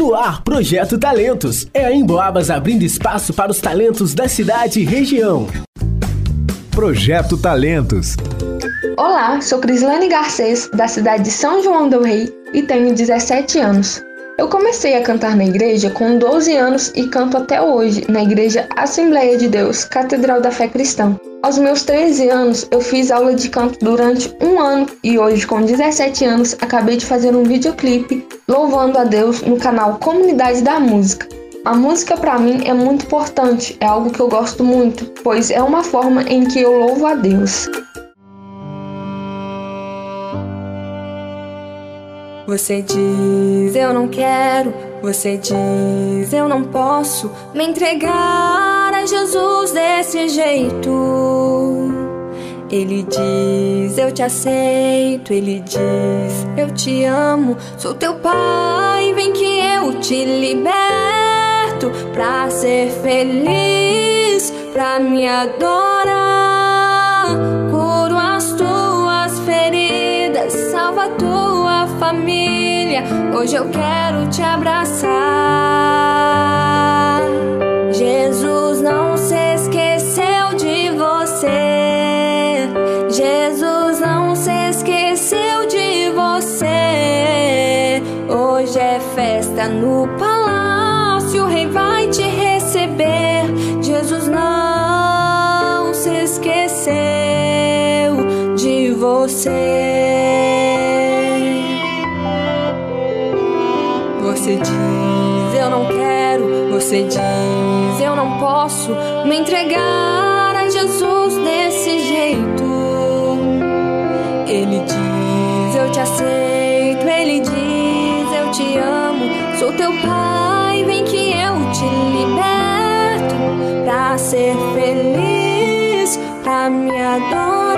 No ar, Projeto Talentos. É a Emboabas abrindo espaço para os talentos da cidade e região. Projeto Talentos. Olá, sou Crislane Garcês, da cidade de São João del Rei e tenho 17 anos. Eu comecei a cantar na igreja com 12 anos e canto até hoje na Igreja Assembleia de Deus, Catedral da Fé Cristã. Aos meus 13 anos, eu fiz aula de canto durante um ano e hoje, com 17 anos, acabei de fazer um videoclipe louvando a Deus no canal Comunidade da Música. A música para mim é muito importante, é algo que eu gosto muito, pois é uma forma em que eu louvo a Deus. Você diz eu não quero, você diz eu não posso me entregar a Jesus desse jeito. Ele diz eu te aceito, ele diz eu te amo, sou teu pai, vem que eu te liberto pra ser feliz, pra me adorar. Curo as tuas feridas, salva a tua família. Hoje eu quero te abraçar. Jesus Jesus não se esqueceu de você. Hoje é festa no palácio, o rei vai te receber. Jesus não se esqueceu de você. Você diz eu não quero, você diz eu não posso me entregar a Jesus desse jeito. Ser feliz, pra me adorar.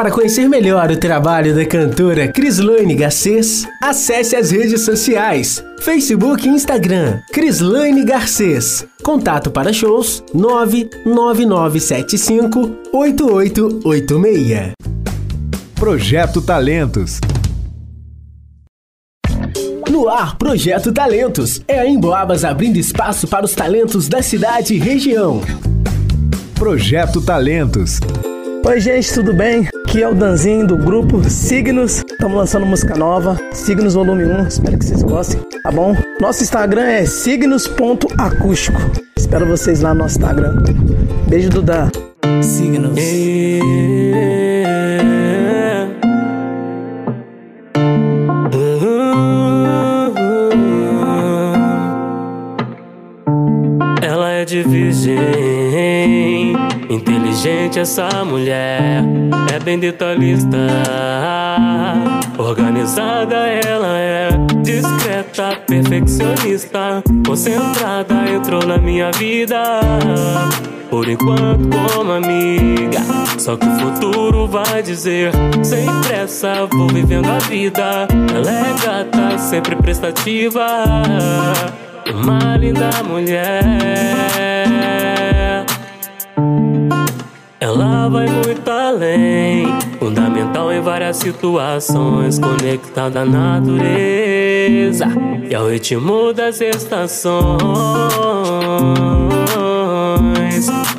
Para conhecer melhor o trabalho da cantora Crislane Garcês, acesse as redes sociais: Facebook e Instagram, Crislane Garcês. Contato para shows 99975 8886. Projeto Talentos. No ar, Projeto Talentos. É a Emboabas abrindo espaço para os talentos da cidade e região. Projeto Talentos. Oi, gente, tudo bem? Aqui é o Danzinho do grupo Signos. Estamos lançando música nova, Signos Volume 1. Espero que vocês gostem, tá bom? Nosso Instagram é signos.acústico. Espero vocês lá no nosso Instagram. Beijo, Duda. Signos. Ela é de virgem, inteligente essa mulher, é bem detalhista, organizada ela é, discreta, perfeccionista, concentrada, entrou na minha vida. Por enquanto, como amiga. Só que o futuro vai dizer: sem pressa, vou vivendo a vida. Ela é gata, sempre prestativa. Uma linda mulher. Ela vai muito além, fundamental em várias situações, conectada à natureza e ao ritmo das estações.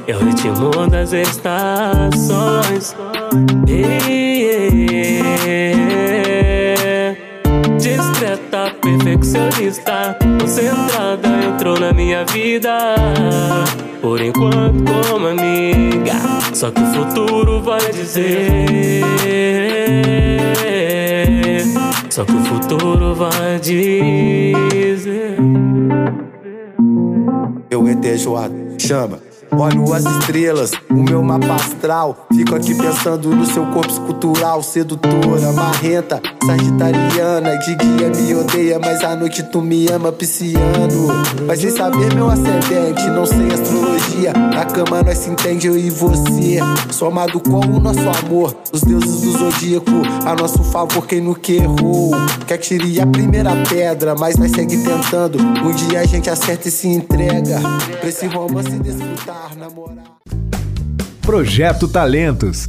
E ao ritmo das estações. Yeah. Perfeccionista, concentrada, entrou na minha vida. Por enquanto, como amiga, só que o futuro vai dizer. Só que o futuro vai dizer. Eu ET Joado, chama. Olho as estrelas, o meu mapa astral. Fico aqui pensando no seu corpo escultural, sedutora, marrenta, sagitariana. De dia me odeia, mas à noite tu me ama, pisciano. Mas sem saber meu ascendente, não sei astrologia. Cama nós se entende, eu e você. Somado com o nosso amor, os deuses do zodíaco, a nosso favor, quem nunca errou. Quer que tire a primeira pedra, mas vai seguir tentando. Um dia a gente acerta e se entrega. Pra esse romance desfrutar, namorar. Projeto Talentos